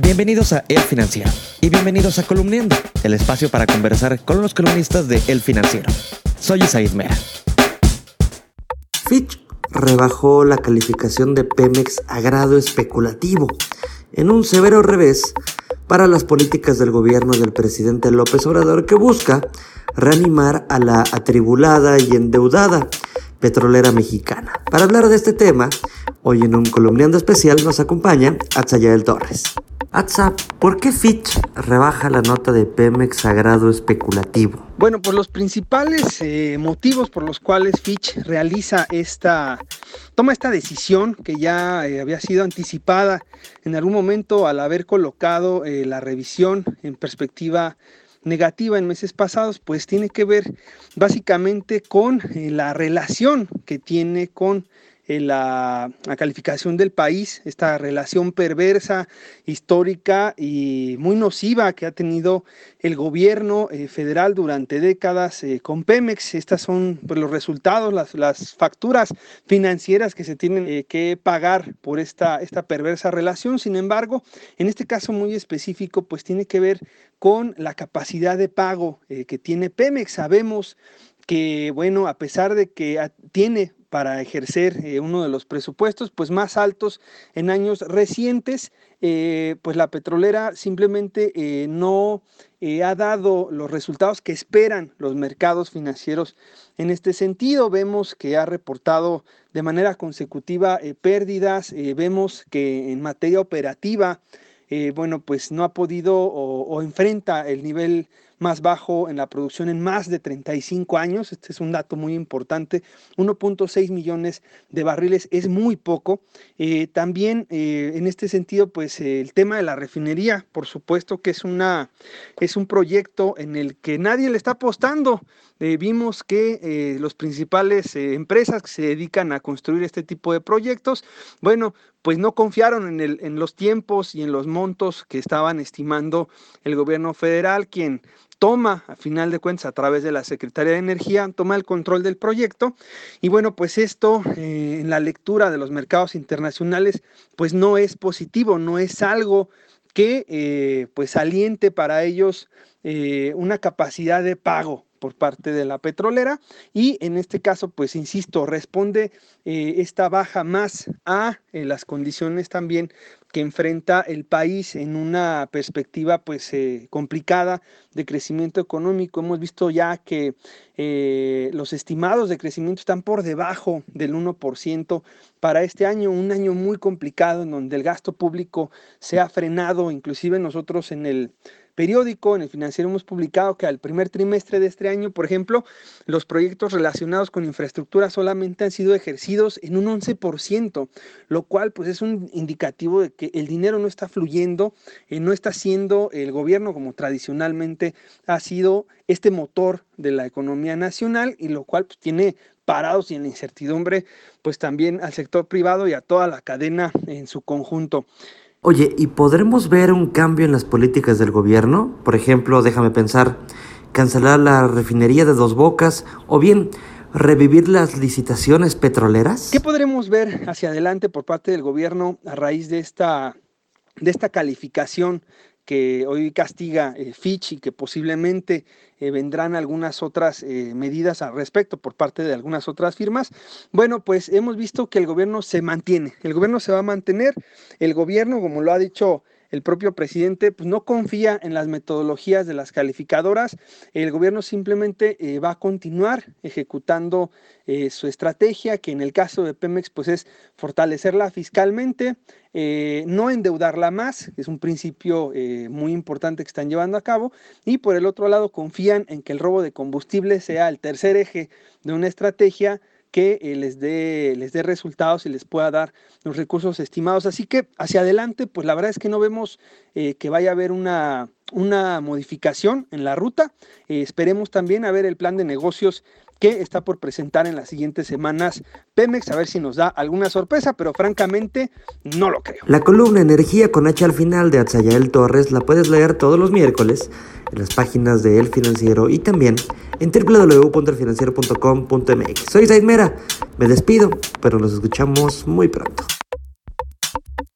Bienvenidos a El Financiero y bienvenidos a Columniendo, el espacio para conversar con los columnistas de El Financiero. Soy Isaid Mera. Fitch rebajó la calificación de Pemex a grado especulativo, en un severo revés para las políticas del gobierno del presidente López Obrador que busca reanimar a la atribulada y endeudada petrolera mexicana. Para hablar de este tema, hoy en un columniando especial nos acompaña Atzayael Torres. Atza, ¿por qué Fitch rebaja la nota de Pemex a grado especulativo? Bueno, pues los principales eh, motivos por los cuales Fitch realiza esta, toma esta decisión que ya eh, había sido anticipada en algún momento al haber colocado eh, la revisión en perspectiva negativa en meses pasados, pues tiene que ver básicamente con la relación que tiene con la, calificación del país, esta relación perversa, histórica y muy nociva que ha tenido el gobierno eh, federal durante décadas eh, con Pemex. Estas son pues, los resultados, las, las, facturas financieras que se tienen eh, que pagar por esta, esta perversa relación. Sin embargo, en este caso muy específico, pues tiene que ver con la capacidad de pago que tiene Pemex. Sabemos que, bueno, a pesar de que tiene para ejercer eh, uno de los presupuestos pues más altos en años recientes, eh, pues la petrolera simplemente eh, no ha dado los resultados que esperan los mercados financieros en este sentido. Vemos que ha reportado de manera consecutiva pérdidas, vemos que en materia operativa, bueno, pues no ha podido o enfrenta el nivel más bajo en la producción en más de 35 años. Este es un dato muy importante. 1.6 millones de barriles es muy poco. Eh, también eh, en este sentido, pues el tema de la refinería, por supuesto que es, una, es un proyecto en el que nadie le está apostando. Eh, vimos que los principales empresas que se dedican a construir este tipo de proyectos, bueno, pues no confiaron en, los tiempos y en los montos que estaban estimando el gobierno federal, quien toma, a final de cuentas, a través de la Secretaría de Energía, toma el control del proyecto. Y bueno, pues esto eh, en la lectura de los mercados internacionales, pues no es positivo, no es algo que eh, pues aliente para ellos eh, una capacidad de pago por parte de la petrolera y en este caso pues insisto responde esta baja más a las condiciones también que enfrenta el país en una perspectiva pues eh, complicada de crecimiento económico. Hemos visto ya que eh, los estimados de crecimiento están por debajo del 1% para este año, un año muy complicado en donde el gasto público se ha frenado, inclusive nosotros en el periódico, en el financiero hemos publicado que al primer trimestre de este año, por ejemplo, los proyectos relacionados con infraestructura solamente han sido ejercidos en un 11%, lo cual pues es un indicativo de que el dinero no está fluyendo, eh, no está siendo el gobierno como tradicionalmente ha sido este motor de la economía nacional y lo cual pues, tiene parados y en incertidumbre pues también al sector privado y a toda la cadena en su conjunto. Oye, ¿y podremos ver un cambio en las políticas del gobierno? Por ejemplo, déjame pensar, cancelar la refinería de dos bocas o bien revivir las licitaciones petroleras? ¿Qué podremos ver hacia adelante por parte del gobierno a raíz de esta, de esta calificación que hoy castiga eh, Fitch y que posiblemente eh, vendrán algunas otras eh, medidas al respecto por parte de algunas otras firmas. Bueno, pues hemos visto que el gobierno se mantiene, el gobierno se va a mantener, el gobierno, como lo ha dicho el propio presidente pues, no confía en las metodologías de las calificadoras. El gobierno simplemente eh, va a continuar ejecutando eh, su estrategia, que en el caso de Pemex pues, es fortalecerla fiscalmente, eh, no endeudarla más, que es un principio muy importante que están llevando a cabo, y por el otro lado confían en que el robo de combustible sea el tercer eje de una estrategia que eh, les, dé, les dé resultados y les pueda dar los recursos estimados. Así que hacia adelante, pues la verdad es que no vemos eh, que vaya a haber una, una modificación en la ruta. Eh, esperemos también a ver el plan de negocios que está por presentar en las siguientes semanas Pemex, a ver si nos da alguna sorpresa, pero francamente no lo creo. La columna Energía con H al final de Atzayael Torres la puedes leer todos los miércoles en las páginas de El Financiero y también en www.elfinanciero.com.mx. Soy Zaid Mera, me despido, pero nos escuchamos muy pronto.